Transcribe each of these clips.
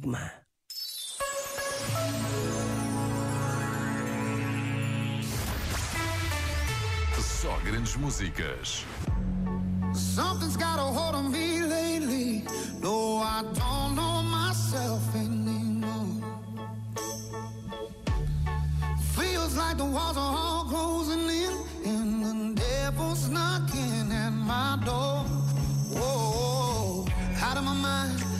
Enigma. Só grandes músicas. Something's got a hold on me lately. No, I don't know myself anymore. Feels like the walls are all closing in, and the devil's knocking at my door. Whoa, out of my mind.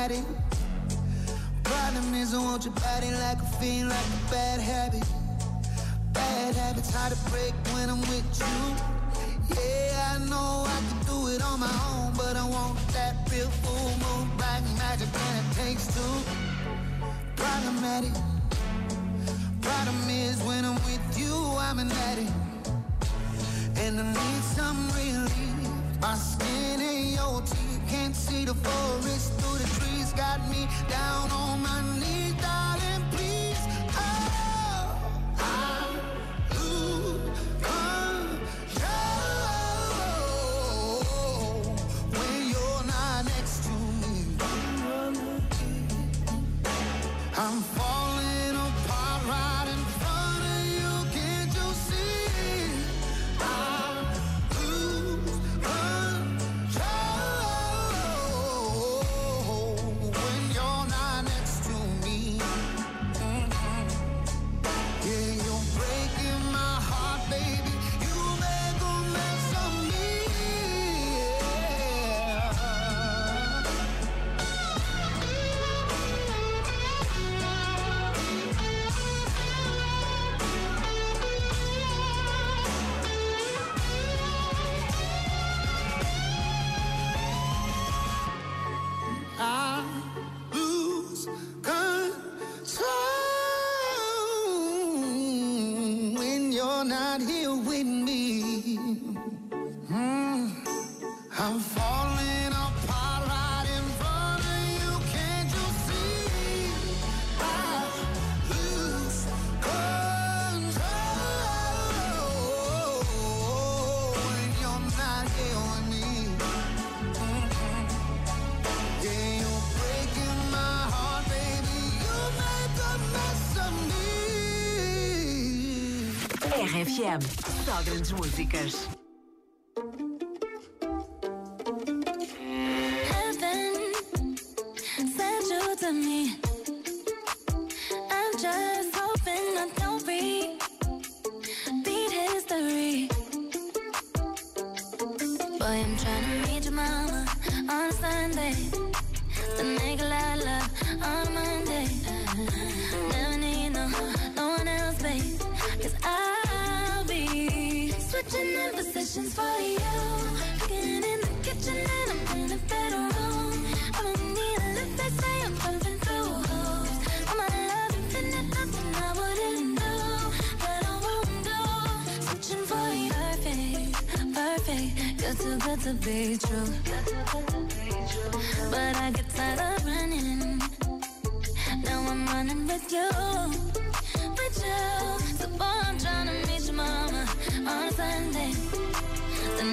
Problematic. Problem is, I want your body like a fiend, like a bad habit. Bad habits hard to break when I'm with you. Yeah, I know I can do it on my own, but I want that real full moon, black magic, and it takes two. Problematic. Problem is, when I'm with you, I'm an addict. And I need some relief. My skin and your teeth can't see the forest through the trees. Down you're not here with me. RFM. Só grandes músicas. Heaven for you. In the kitchen and I'm in the bedroom. I don't need a lift, they say I'm through. I'm of love, infinite, nothing I wouldn't do. I won't do. Switching for perfect, perfect. You're too good to be true. But I get tired of running. Now I'm running with you, with you. So boy, I'm trying to mama on Sunday. To